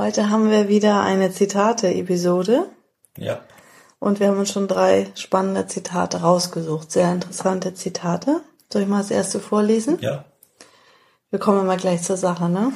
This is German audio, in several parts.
Heute haben wir wieder eine Zitate-Episode. Ja. Und wir haben uns schon drei spannende Zitate rausgesucht. Sehr interessante Zitate. Soll ich mal das erste vorlesen? Ja. Wir kommen mal gleich zur Sache, ne?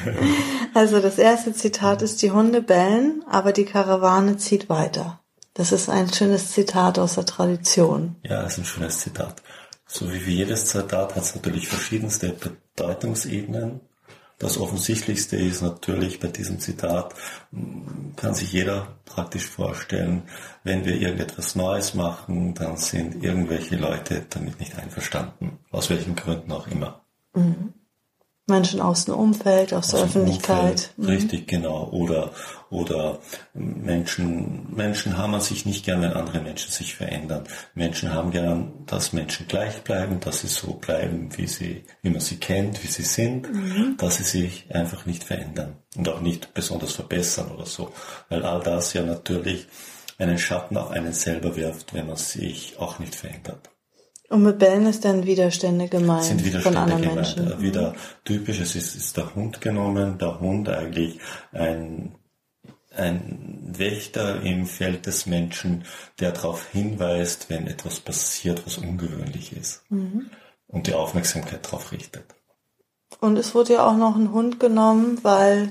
also das erste Zitat ist, die Hunde bellen, aber die Karawane zieht weiter. Das ist ein schönes Zitat aus der Tradition. Ja, das ist ein schönes Zitat. So wie jedes Zitat hat es natürlich verschiedenste Bedeutungsebenen das Offensichtlichste ist natürlich bei diesem Zitat, kann sich jeder praktisch vorstellen, wenn wir irgendetwas Neues machen, dann sind irgendwelche Leute damit nicht einverstanden, aus welchen Gründen auch immer. Mhm. Menschen aus dem Umfeld, aus, aus der Öffentlichkeit. Umfeld, mhm. Richtig, genau. Oder, oder Menschen, Menschen haben an sich nicht gern, wenn andere Menschen sich verändern. Menschen haben gern, dass Menschen gleich bleiben, dass sie so bleiben, wie sie, wie man sie kennt, wie sie sind, mhm. dass sie sich einfach nicht verändern und auch nicht besonders verbessern oder so. Weil all das ja natürlich einen Schatten auf einen selber wirft, wenn man sich auch nicht verändert. Und mit Bellen ist dann Widerstände gemeint sind Widerstände von anderen gemeint. Menschen. Wieder typisch, es ist, ist der Hund genommen, der Hund eigentlich ein, ein Wächter im Feld des Menschen, der darauf hinweist, wenn etwas passiert, was ungewöhnlich ist. Mhm. Und die Aufmerksamkeit darauf richtet. Und es wurde ja auch noch ein Hund genommen, weil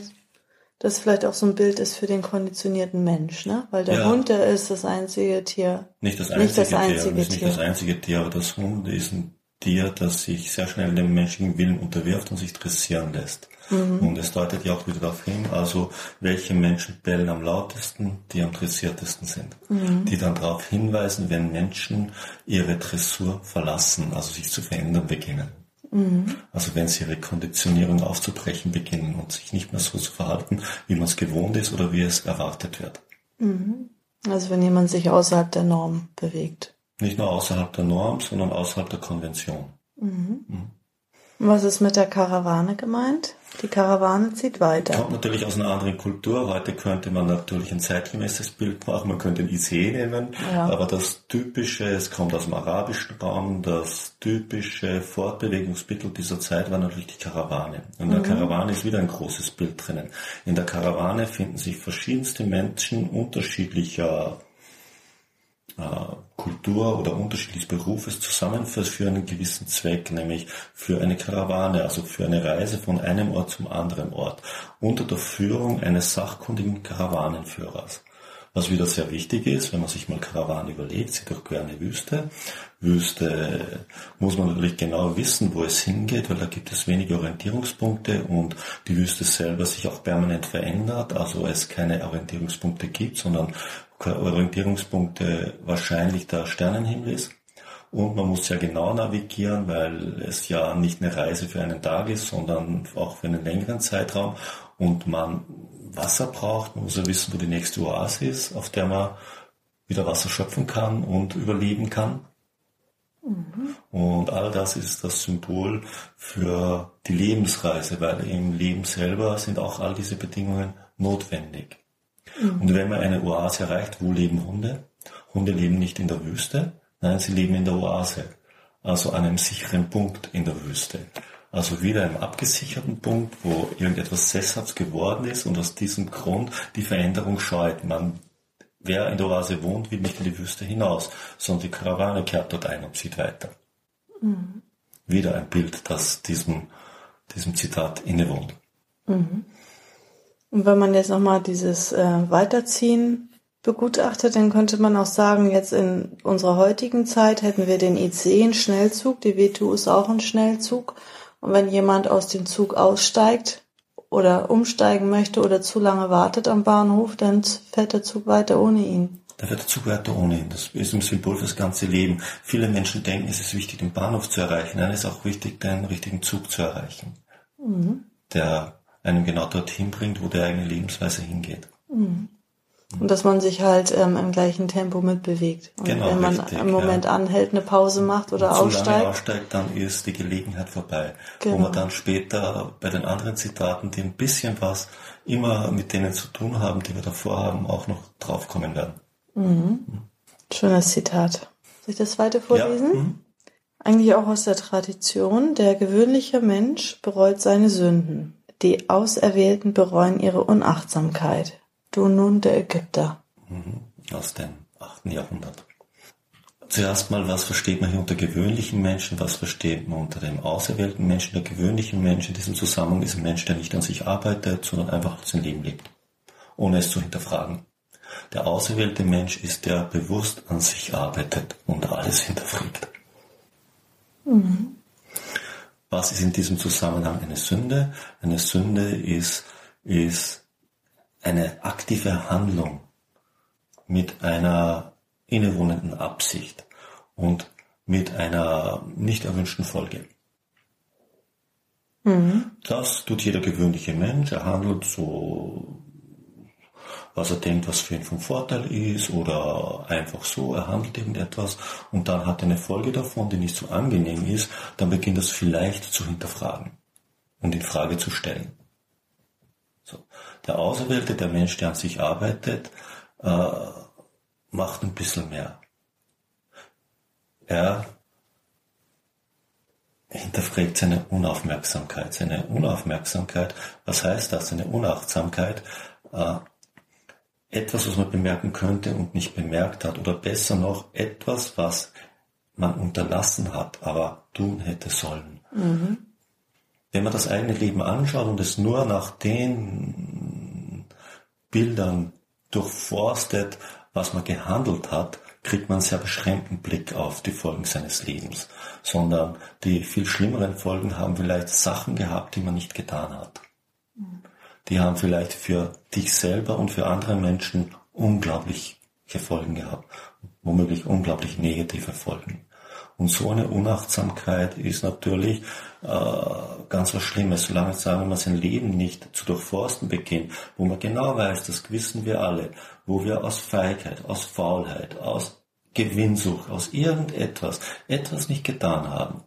das vielleicht auch so ein Bild ist für den konditionierten Mensch, ne? Weil der ja. Hund, der ist das einzige Tier. Nicht das einzige, nicht das einzige Tier. Tier. Nicht das einzige Tier, aber das Hund ist ein Tier, das sich sehr schnell dem menschlichen Willen unterwirft und sich dressieren lässt. Mhm. Und es deutet ja auch wieder darauf hin, also welche Menschen bellen am lautesten, die am dressiertesten sind. Mhm. Die dann darauf hinweisen, wenn Menschen ihre Dressur verlassen, also sich zu verändern beginnen. Mhm. Also wenn sie ihre Konditionierung aufzubrechen beginnen und sich nicht mehr so zu verhalten, wie man es gewohnt ist oder wie es erwartet wird. Mhm. Also wenn jemand sich außerhalb der Norm bewegt. Nicht nur außerhalb der Norm, sondern außerhalb der Konvention. Mhm. Was ist mit der Karawane gemeint? Die Karawane zieht weiter. Kommt natürlich aus einer anderen Kultur. Heute könnte man natürlich ein zeitgemäßes Bild machen. Man könnte ein ICE nehmen. Ja. Aber das typische, es kommt aus dem arabischen Raum, das typische Fortbewegungsmittel dieser Zeit war natürlich die Karawane. In der mhm. Karawane ist wieder ein großes Bild drinnen. In der Karawane finden sich verschiedenste Menschen unterschiedlicher Kultur oder unterschiedliches Berufes zusammenführt für einen gewissen Zweck, nämlich für eine Karawane, also für eine Reise von einem Ort zum anderen Ort, unter der Führung eines sachkundigen Karawanenführers. Was wieder sehr wichtig ist, wenn man sich mal Karawane überlegt, sie durchqueren eine Wüste. Wüste muss man natürlich genau wissen, wo es hingeht, weil da gibt es wenige Orientierungspunkte und die Wüste selber sich auch permanent verändert, also es keine Orientierungspunkte gibt, sondern Orientierungspunkte wahrscheinlich der Sternenhimmel ist. Und man muss sehr genau navigieren, weil es ja nicht eine Reise für einen Tag ist, sondern auch für einen längeren Zeitraum. Und man Wasser braucht, man muss ja wissen, wo die nächste Oase ist, auf der man wieder Wasser schöpfen kann und überleben kann. Mhm. Und all das ist das Symbol für die Lebensreise, weil im Leben selber sind auch all diese Bedingungen notwendig. Mhm. Und wenn man eine Oase erreicht, wo leben Hunde? Hunde leben nicht in der Wüste, nein, sie leben in der Oase, also an einem sicheren Punkt in der Wüste. Also wieder einem abgesicherten Punkt, wo irgendetwas sesshaft geworden ist und aus diesem Grund die Veränderung scheut. Man, wer in der Oase wohnt, will nicht in die Wüste hinaus, sondern die Karawane kehrt dort ein und zieht weiter. Mhm. Wieder ein Bild, das diesem, diesem Zitat innewohnt. Mhm. Und wenn man jetzt nochmal dieses äh, Weiterziehen begutachtet, dann könnte man auch sagen, jetzt in unserer heutigen Zeit hätten wir den IC, einen Schnellzug, die W2 ist auch ein Schnellzug. Und wenn jemand aus dem Zug aussteigt oder umsteigen möchte oder zu lange wartet am Bahnhof, dann fährt der Zug weiter ohne ihn. Da fährt der Zug weiter ohne ihn. Das ist ein Symbol fürs ganze Leben. Viele Menschen denken, es ist wichtig, den Bahnhof zu erreichen. Nein, es ist auch wichtig, den richtigen Zug zu erreichen. Mhm. Der einem genau dorthin bringt, wo die eigene Lebensweise hingeht. Mhm. Und dass man sich halt ähm, im gleichen Tempo mitbewegt. Und genau, wenn man richtig, im Moment ja. anhält, eine Pause macht oder Und so aussteigt. aussteigt, dann ist die Gelegenheit vorbei. Genau. Wo man dann später bei den anderen Zitaten, die ein bisschen was immer mit denen zu tun haben, die wir davor haben, auch noch draufkommen werden. Schönes Zitat. Soll ich das zweite vorlesen? Ja. mhm. Eigentlich auch aus der Tradition. Der gewöhnliche Mensch bereut seine Sünden. Die Auserwählten bereuen ihre Unachtsamkeit. Du nun der Ägypter. aus dem 8. Jahrhundert. Zuerst mal, was versteht man hier unter gewöhnlichen Menschen, was versteht man unter dem auserwählten Menschen? Der gewöhnliche Mensch in diesem Zusammenhang ist ein Mensch, der nicht an sich arbeitet, sondern einfach sein Leben lebt, ohne es zu hinterfragen. Der auserwählte Mensch ist der bewusst an sich arbeitet und alles hinterfragt. Was ist in diesem Zusammenhang eine Sünde? Eine Sünde ist, ist eine aktive Handlung mit einer innewohnenden Absicht und mit einer nicht erwünschten Folge. Das tut jeder gewöhnliche Mensch. Er handelt so, was er denkt, was für ihn von Vorteil ist oder einfach so. Er handelt irgendetwas und dann hat er eine Folge davon, die nicht so angenehm ist. Dann beginnt es vielleicht zu hinterfragen und in Frage zu stellen. So. Der Auserwählte, der Mensch, der an sich arbeitet, äh, macht ein bisschen mehr. Er hinterfragt seine Unaufmerksamkeit. Seine Unaufmerksamkeit, was heißt das? Seine Unachtsamkeit, äh, etwas, was man bemerken könnte und nicht bemerkt hat, oder besser noch etwas, was man unterlassen hat, aber tun hätte sollen. Wenn man das eigene Leben anschaut und es nur nach den Bildern durchforstet, was man gehandelt hat, kriegt man einen sehr beschränkten Blick auf die Folgen seines Lebens, sondern die viel schlimmeren Folgen haben vielleicht Sachen gehabt, die man nicht getan hat. Die haben vielleicht für dich selber und für andere Menschen unglaubliche Folgen gehabt, womöglich unglaublich negative Folgen. Und so eine Unachtsamkeit ist natürlich äh, ganz was Schlimmes, solange sagen wir sein Leben nicht zu durchforsten beginnt, wo man genau weiß, das wissen wir alle, wo wir aus Feigheit, aus Faulheit, aus Gewinnsucht, aus irgendetwas, etwas nicht getan haben,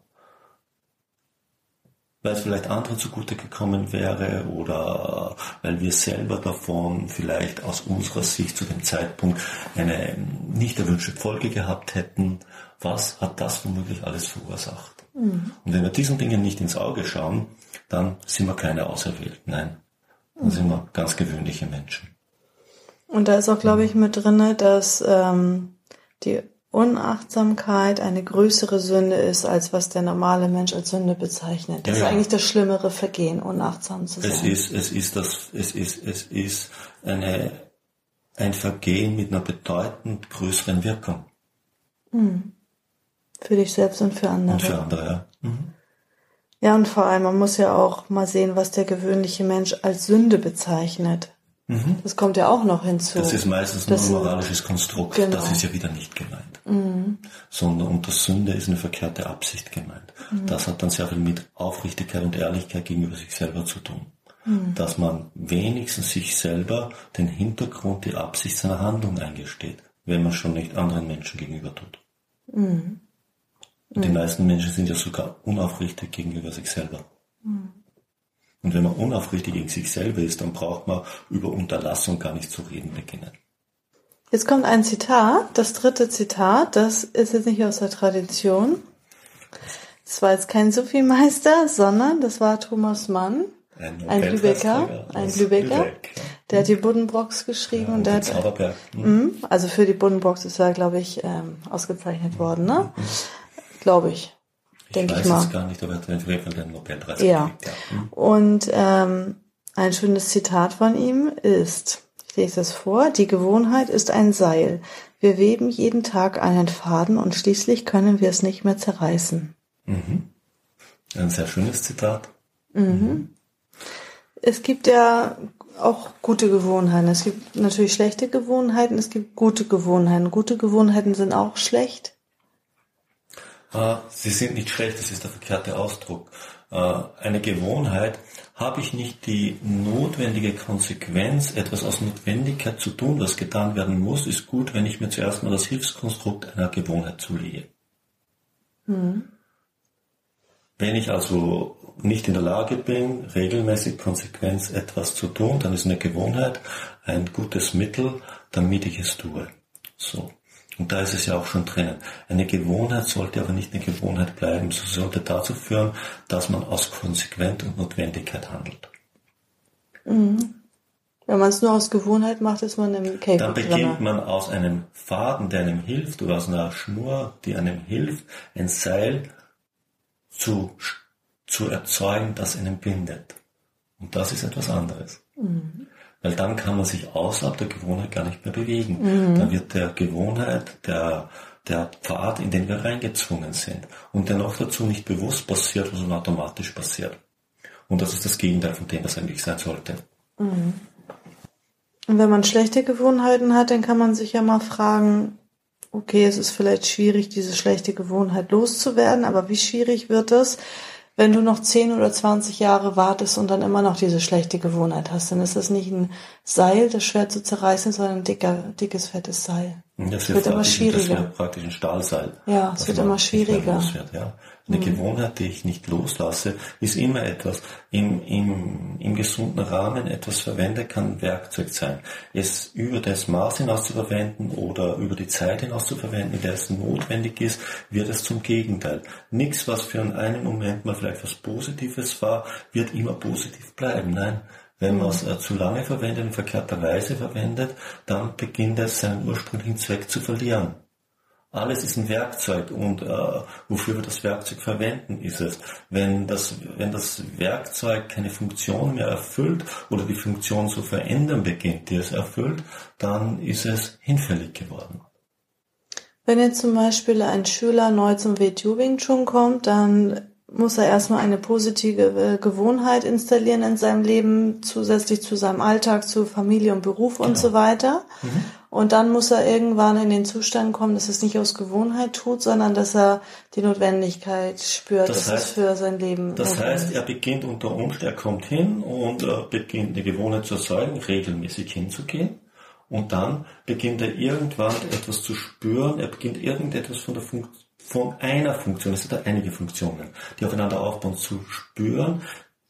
weil es vielleicht anderen zugute gekommen wäre oder weil wir selber davon vielleicht aus unserer Sicht zu dem Zeitpunkt eine nicht erwünschte Folge gehabt hätten. Was hat das womöglich alles verursacht? Und wenn wir diesen Dingen nicht ins Auge schauen, dann sind wir keine Auserwählten. Nein, dann sind wir ganz gewöhnliche Menschen. Und da ist auch, glaube ich, mit drinne, dass ähm, die Unachtsamkeit eine größere Sünde ist, als was der normale Mensch als Sünde bezeichnet. Das Ja, ist ja. eigentlich das schlimmere Vergehen, unachtsam zu sein. Es ist, es ist das, es ist, es ist eine, ein Vergehen mit einer bedeutend größeren Wirkung. Für dich selbst und für andere. Und für andere, ja. Mhm. Ja, und vor allem, man muss ja auch mal sehen, was der gewöhnliche Mensch als Sünde bezeichnet. Das kommt ja auch noch hinzu. Mhm. Das ist meistens Das nur ein moralisches Konstrukt. Genau. Das ist ja wieder nicht gemeint. Sondern unter Sünde ist eine verkehrte Absicht gemeint. Das hat dann sehr viel mit Aufrichtigkeit und Ehrlichkeit gegenüber sich selber zu tun. Dass man wenigstens sich selber den Hintergrund, die Absicht seiner Handlung eingesteht, wenn man schon nicht anderen Menschen gegenüber tut. Und die meisten Menschen sind ja sogar unaufrichtig gegenüber sich selber. Und wenn man unaufrichtig gegen sich selber ist, dann braucht man über Unterlassung gar nicht zu reden beginnen. Jetzt kommt ein Zitat, das dritte Zitat, das ist jetzt nicht aus der Tradition. Das war jetzt kein Sufi-Meister, sondern das war Thomas Mann, ein Lübecker, Nobelpreisträger ein Lübecker, Lübeck, ja. der hat die Buddenbrocks geschrieben und der Und hat, Zauberberg. Hm. Mhm, also für die Buddenbrocks ist er, glaube ich, ähm, ausgezeichnet worden, ne? Glaube ich. Denke ich ich weiß mal. es gar nicht, aber er hat auf jeden Fall den Nobelpreis Ja. gekriegt. Ja. Hm. Und ähm, ein schönes Zitat von ihm ist, ich lese es vor, die Gewohnheit ist ein Seil. Wir weben jeden Tag einen Faden und schließlich können wir es nicht mehr zerreißen. Ein sehr schönes Zitat. Es gibt ja auch gute Gewohnheiten. Es gibt natürlich schlechte Gewohnheiten, es gibt gute Gewohnheiten. Gute Gewohnheiten sind auch schlecht. Ah, sie sind nicht schlecht, das ist der verkehrte Ausdruck. äh, eine Gewohnheit, habe ich nicht die notwendige Konsequenz, etwas aus Notwendigkeit zu tun, was getan werden muss, ist gut, wenn ich mir zuerst mal das Hilfskonstrukt einer Gewohnheit zulege. Mhm. Wenn ich also nicht in der Lage bin, regelmäßig konsequent etwas zu tun, dann ist eine Gewohnheit ein gutes Mittel, damit ich es tue. So. Und da ist es ja auch schon drinnen. Eine Gewohnheit sollte aber nicht eine Gewohnheit bleiben. Sie sollte dazu führen, dass man aus Konsequenz und Notwendigkeit handelt. Mhm. Wenn man es nur aus Gewohnheit macht, ist man im Käfig. Dann beginnt man aus einem Faden, der einem hilft, oder aus einer Schnur, die einem hilft, ein Seil zu, zu erzeugen, das einen bindet. Und das ist etwas anderes. Mhm. Weil dann kann man sich außerhalb der Gewohnheit gar nicht mehr bewegen. Mhm. Dann wird der Gewohnheit, der, der Pfad, in den wir reingezwungen sind und der noch dazu nicht bewusst passiert, sondern automatisch passiert. Und das ist das Gegenteil von dem, was eigentlich sein sollte. Mhm. Und wenn man schlechte Gewohnheiten hat, dann kann man sich ja mal fragen, okay, es ist vielleicht schwierig, diese schlechte Gewohnheit loszuwerden, aber wie schwierig wird es, wenn du noch 10 oder 20 Jahre wartest und dann immer noch diese schlechte Gewohnheit hast, dann ist das nicht ein Seil, das schwer zu zerreißen ist, sondern ein dicker, dickes, fettes Seil. Das wird, wird immer schwieriger. Das wird praktisch ein Stahlseil. Ja, es wird immer schwieriger. Wird, ja. Eine mhm. Gewohnheit, die ich nicht loslasse, ist immer etwas. Im, im, Im gesunden Rahmen etwas verwende, kann Werkzeug sein. Es über das Maß hinaus zu verwenden oder über die Zeit hinaus zu verwenden, in der es notwendig ist, wird es zum Gegenteil. Nichts, was für einen Moment mal vielleicht was Positives war, wird immer positiv bleiben. Nein, wenn man es äh, zu lange verwendet, in verkehrter Weise verwendet, dann beginnt es seinen ursprünglichen Zweck zu verlieren. Alles ist ein Werkzeug und äh, wofür wir das Werkzeug verwenden, ist es. Wenn das, wenn das Werkzeug keine Funktion mehr erfüllt oder die Funktion zu verändern beginnt, die es erfüllt, dann ist es hinfällig geworden. Wenn jetzt zum Beispiel ein Schüler neu zum WTU Wing Chun kommt, dann muss er erstmal eine positive äh, Gewohnheit installieren in seinem Leben, zusätzlich zu seinem Alltag, zu Familie und Beruf genau. und so weiter. Mhm. Und dann muss er irgendwann in den Zustand kommen, dass er es nicht aus Gewohnheit tut, sondern dass er die Notwendigkeit spürt, das dass heißt, es für sein Leben Das heißt, er beginnt unter Umständen, er kommt hin und beginnt die Gewohnheit zu erzeugen, regelmäßig hinzugehen. Und dann beginnt er irgendwann etwas zu spüren, er beginnt irgendetwas von der Funktion von einer Funktion, es sind da einige Funktionen, die aufeinander aufbauen, zu spüren,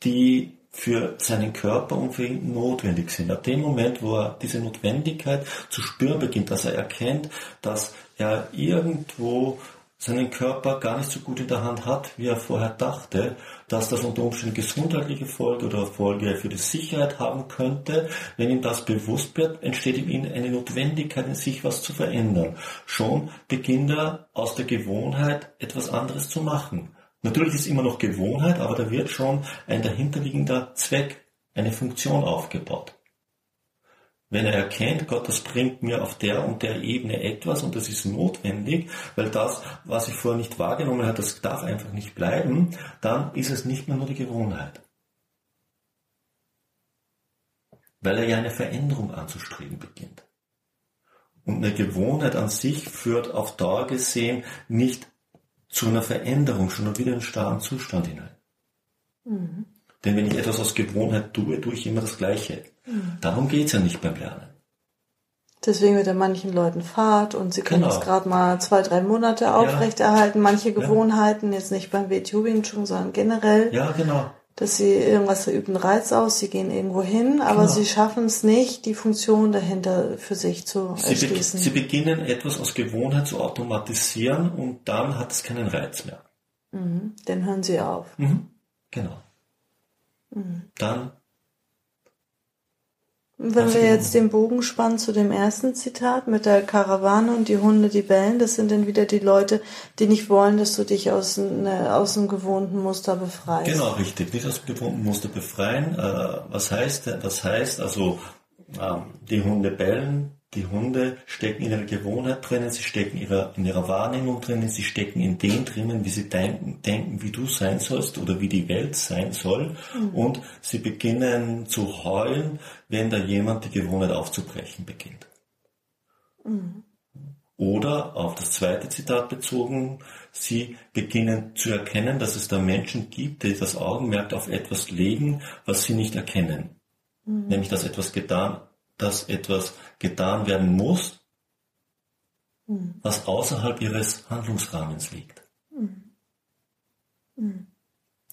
die für seinen Körper und für ihn notwendig sind. Ab dem Moment, wo er diese Notwendigkeit zu spüren beginnt, dass er erkennt, dass er irgendwo seinen Körper gar nicht so gut in der Hand hat, wie er vorher dachte, dass das unter Umständen gesundheitliche Folge oder Folge für die Sicherheit haben könnte. Wenn ihm das bewusst wird, entsteht ihm eine Notwendigkeit, in sich was zu verändern. Schon beginnt er aus der Gewohnheit etwas anderes zu machen. Natürlich ist immer noch Gewohnheit, aber da wird schon ein dahinterliegender Zweck, eine Funktion aufgebaut. Wenn er erkennt, Gott, das bringt mir auf der und der Ebene etwas und das ist notwendig, weil das, was ich vorher nicht wahrgenommen habe, das darf einfach nicht bleiben, dann ist es nicht mehr nur die Gewohnheit. Weil er ja eine Veränderung anzustreben beginnt. Und eine Gewohnheit an sich führt auf Dauer gesehen nicht zu einer Veränderung, schon wieder in einen starren Zustand hinein. Mhm. Denn wenn ich etwas aus Gewohnheit tue, tue ich immer das Gleiche. Mhm. Darum es ja nicht beim Lernen. Deswegen wird er manchen Leuten Fahrt und sie können genau. es gerade mal zwei, drei Monate aufrechterhalten. Manche Gewohnheiten, ja. jetzt nicht beim WTU schon, sondern generell. Ja, genau. Dass sie irgendwas verüben Reiz aus, sie gehen irgendwo hin, aber genau. sie schaffen es nicht, die Funktion dahinter für sich zu sie erschließen. Be sie beginnen etwas aus Gewohnheit zu automatisieren und dann hat es keinen Reiz mehr. Mhm. Dann hören sie auf. Mhm. Genau. Mhm. Dann wenn wir jetzt den Bogen spannen zu dem ersten Zitat mit der Karawane und die Hunde, die bellen, das sind dann wieder die Leute, die nicht wollen, dass du dich aus, ne, aus dem gewohnten Muster befreist. Genau, richtig. Nicht aus dem gewohnten Muster befreien. Äh, was heißt, was heißt also, ähm, die Hunde bellen, die Hunde stecken in ihrer Gewohnheit drinnen, sie stecken ihrer, in ihrer Wahrnehmung drinnen, sie stecken in dem drinnen, wie sie denken, denken, wie du sein sollst oder wie die Welt sein soll. Mhm. Und sie beginnen zu heulen, wenn da jemand die Gewohnheit aufzubrechen beginnt. Mhm. Oder auf das zweite Zitat bezogen, sie beginnen zu erkennen, dass es da Menschen gibt, die das Augenmerk auf etwas legen, was sie nicht erkennen. Mhm. Nämlich, dass etwas getan, dass etwas getan werden muss, mhm. was außerhalb ihres Handlungsrahmens liegt. Mhm. mhm.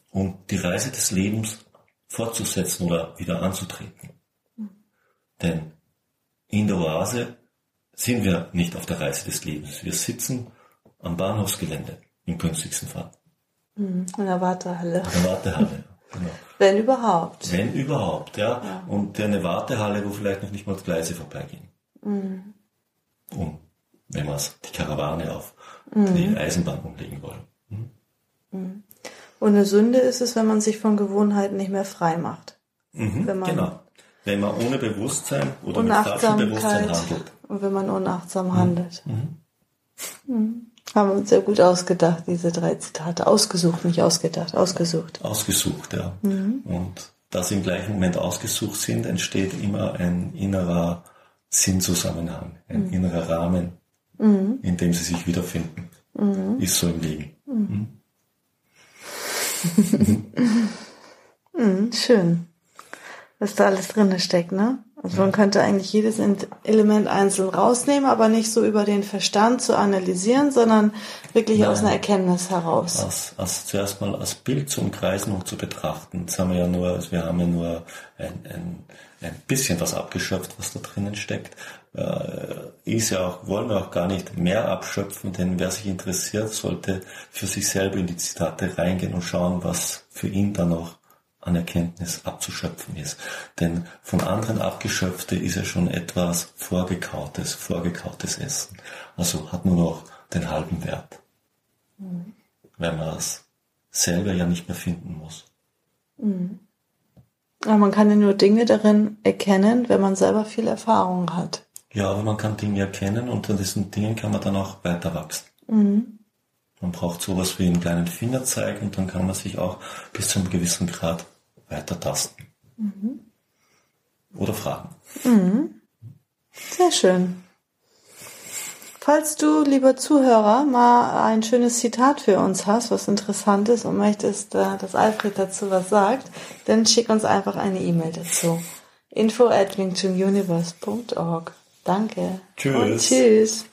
Und die Reise des Lebens fortzusetzen oder wieder anzutreten. Mhm. Denn in der Oase sind wir nicht auf der Reise des Lebens. Wir sitzen am Bahnhofsgelände im günstigsten Fall. Mhm. In der Wartehalle. In der Wartehalle. Wenn überhaupt. Wenn überhaupt, ja. ja. Und eine Wartehalle, wo vielleicht noch nicht mal Gleise vorbeigehen. Mhm. Um, wenn wir die Karawane auf mhm. die Eisenbahn umlegen wollen. Mhm. mhm. Und eine Sünde ist es, wenn man sich von Gewohnheiten nicht mehr frei macht. Mhm, wenn man genau. Wenn man ohne Bewusstsein oder mit falschem Bewusstsein handelt. Und wenn man unachtsam mhm. handelt. Mhm. Haben wir uns sehr gut ausgedacht, diese drei Zitate. Ausgesucht, nicht ausgedacht, ausgesucht. Ausgesucht, ja. Mhm. Und da sie im gleichen Moment ausgesucht sind, entsteht immer ein innerer Sinnzusammenhang, ein mhm. innerer Rahmen, mhm. in dem sie sich wiederfinden. Mhm. Ist so im Leben. Mhm. Mhm. schön. Was da alles drin steckt, ne? Also man könnte eigentlich jedes Element einzeln rausnehmen, aber nicht so über den Verstand zu analysieren, sondern wirklich Nein. aus einer Erkenntnis heraus. Als, als zuerst mal als Bild zu umkreisen und zu betrachten. Jetzt haben wir ja nur, also wir haben ja nur ein, ein, ein bisschen was abgeschöpft, was da drinnen steckt. Äh, ist ja auch, wollen wir auch gar nicht mehr abschöpfen, denn wer sich interessiert, sollte für sich selber in die Zitate reingehen und schauen, was für ihn da noch an Erkenntnis abzuschöpfen ist. Denn von anderen abgeschöpfte ist ja schon etwas vorgekautes, vorgekautes Essen. Also hat nur noch den halben Wert. Mhm. Weil man es selber ja nicht mehr finden muss. Mhm. Aber man kann ja nur Dinge darin erkennen, wenn man selber viel Erfahrung hat. Ja, aber man kann Dinge erkennen und an diesen Dingen kann man dann auch weiter wachsen. Mhm. Man braucht sowas wie einen kleinen Fingerzeig und dann kann man sich auch bis zu einem gewissen Grad weiter tasten. Mhm. Oder fragen. Mhm. Sehr schön. Falls du, lieber Zuhörer, mal ein schönes Zitat für uns hast, was interessant ist und möchtest, äh, dass Alfred dazu was sagt, dann schick uns einfach eine E-Mail dazu. info at Danke. Tschüss. Und tschüss.